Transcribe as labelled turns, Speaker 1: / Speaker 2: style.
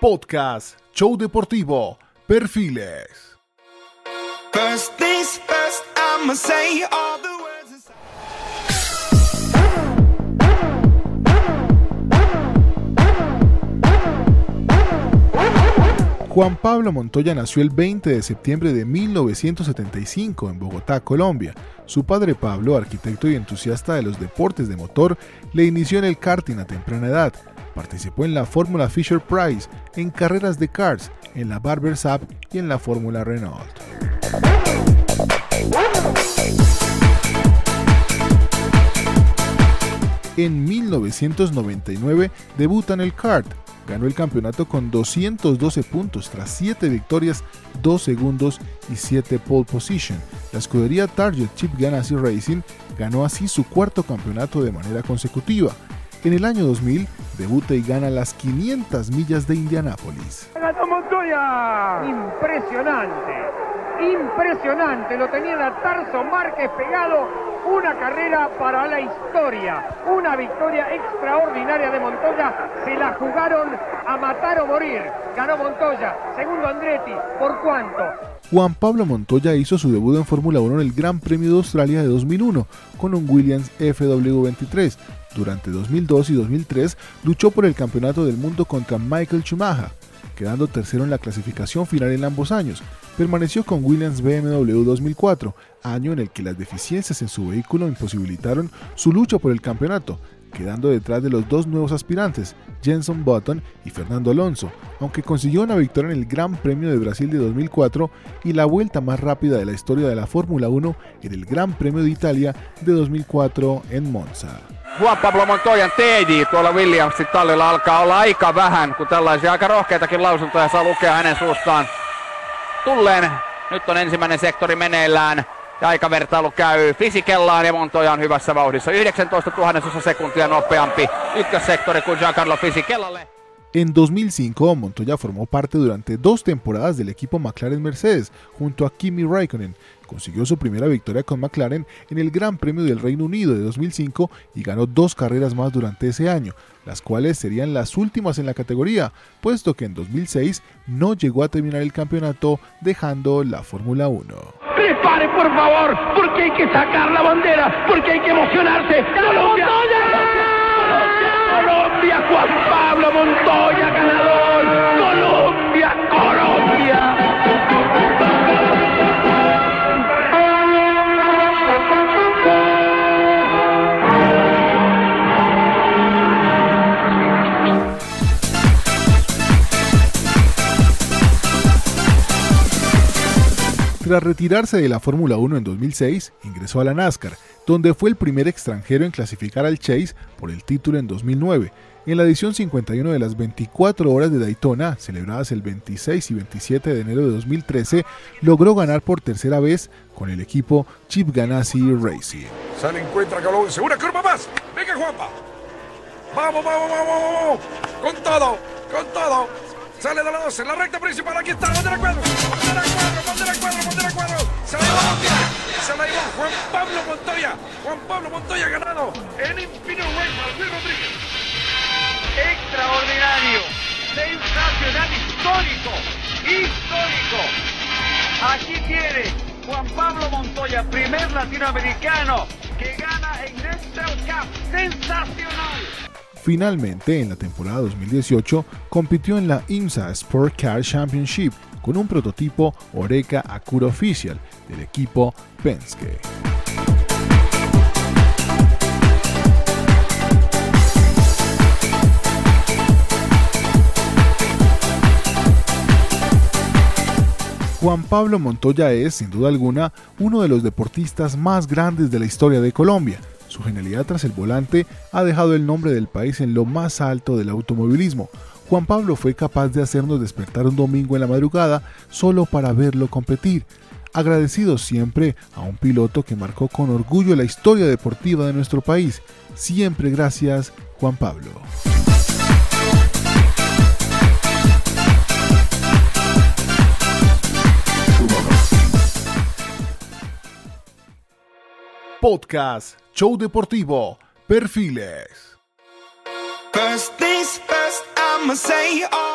Speaker 1: Podcast, show deportivo, perfiles.
Speaker 2: First things first, I'ma say all the words inside.
Speaker 1: Juan Pablo Montoya nació el 20 de septiembre de 1975 en Bogotá, Colombia. Su padre Pablo, arquitecto y entusiasta de los deportes de motor, le inició en el karting a temprana edad. Participó en la Fórmula Fisher Price, en carreras de karts, en la Barber Sap y en la Fórmula Renault. En 1999 debuta en el kart. Ganó el campeonato con 212 puntos tras 7 victorias, 2 segundos y 7 pole position. La escudería Target Chip Ganassi Racing ganó así su cuarto campeonato de manera consecutiva. En el año 2000 debuta y gana las 500 millas de Indianápolis.
Speaker 3: ¡Ganó Montoya! Impresionante, impresionante. Lo tenía a Tarso Márquez pegado. Una carrera para la historia. Una victoria extraordinaria de Montoya. Se la jugaron a matar o morir. Ganó Montoya. Segundo Andretti. ¿Por cuánto?
Speaker 1: Juan Pablo Montoya hizo su debut en Fórmula 1 en el Gran Premio de Australia de 2001 con un Williams FW23. Durante 2002 y 2003 luchó por el Campeonato del Mundo contra Michael Schumacher, quedando tercero en la clasificación final en ambos años. Permaneció con Williams BMW 2004, año en el que las deficiencias en su vehículo imposibilitaron su lucha por el campeonato, quedando detrás de los dos nuevos aspirantes, Jenson Button y Fernando Alonso, aunque consiguió una victoria en el Gran Premio de Brasil de 2004 y la vuelta más rápida de la historia de la Fórmula 1 en el Gran Premio de Italia de 2004 en Monza.
Speaker 4: Juan Pablo Montoyan TJ tuolla Williamsin tallilla alkaa olla aika vähän, kun tällaisia aika rohkeitakin lausuntoja saa lukea hänen suustaan. Tulleen, nyt on ensimmäinen sektori meneillään aikavertailu käy Fisikellaan ja Montoya on hyvässä vauhdissa. 19 tuhannesosa sekuntia nopeampi ykkössektori kuin Giancarlo Fisikellalle.
Speaker 1: En 2005, Montoya formó parte durante dos temporadas del equipo McLaren Mercedes junto a Kimi Raikkonen. Consiguió su primera victoria con McLaren en el Gran Premio del Reino Unido de 2005 y ganó dos carreras más durante ese año, las cuales serían las últimas en la categoría, puesto que en 2006 no llegó a terminar el campeonato dejando la Fórmula 1.
Speaker 3: Prepare, por favor, porque hay que sacar la bandera, porque hay que emocionarse. ¡Colombia! ¡Colombia! ¡Colombia! ¡Juan Pablo Montoya,
Speaker 1: Tras retirarse de la Fórmula 1 en 2006, ingresó a la NASCAR, donde fue el primer extranjero en clasificar al Chase por el título en 2009. En la edición 51 de las 24 horas de Daytona, celebradas el 26 y 27 de enero de 2013, logró ganar por tercera vez con el equipo Chip Ganassi Racing.
Speaker 5: Se le encuentra Galón. Una curva más. Venga, Juanpa. Vamos, vamos, vamos, vamos. Con todo, con todo. Sale de la 12, la recta principal. Aquí está, bandera cuadro. Bandera cuadro. Se la llevó Montoya. Se la llevó Juan Pablo Montoya. Juan Pablo Montoya ganado Way para Luis Rodríguez.
Speaker 3: extraordinario, sensacional, histórico, histórico. Aquí tiene Juan Pablo Montoya, primer latinoamericano que gana en Neutral Cup. Sensacional.
Speaker 1: Finalmente, en la temporada 2018, compitió en la IMSA Sport Car Championship con un prototipo Oreca Acura Official del equipo Penske. Juan Pablo Montoya es, sin duda alguna, uno de los deportistas más grandes de la historia de Colombia. Su genialidad tras el volante ha dejado el nombre del país en lo más alto del automovilismo. Juan Pablo fue capaz de hacernos despertar un domingo en la madrugada solo para verlo competir. Agradecido siempre a un piloto que marcó con orgullo la historia deportiva de nuestro país. Siempre gracias, Juan Pablo. Podcast, show deportivo, perfiles.
Speaker 2: First, I'ma say all the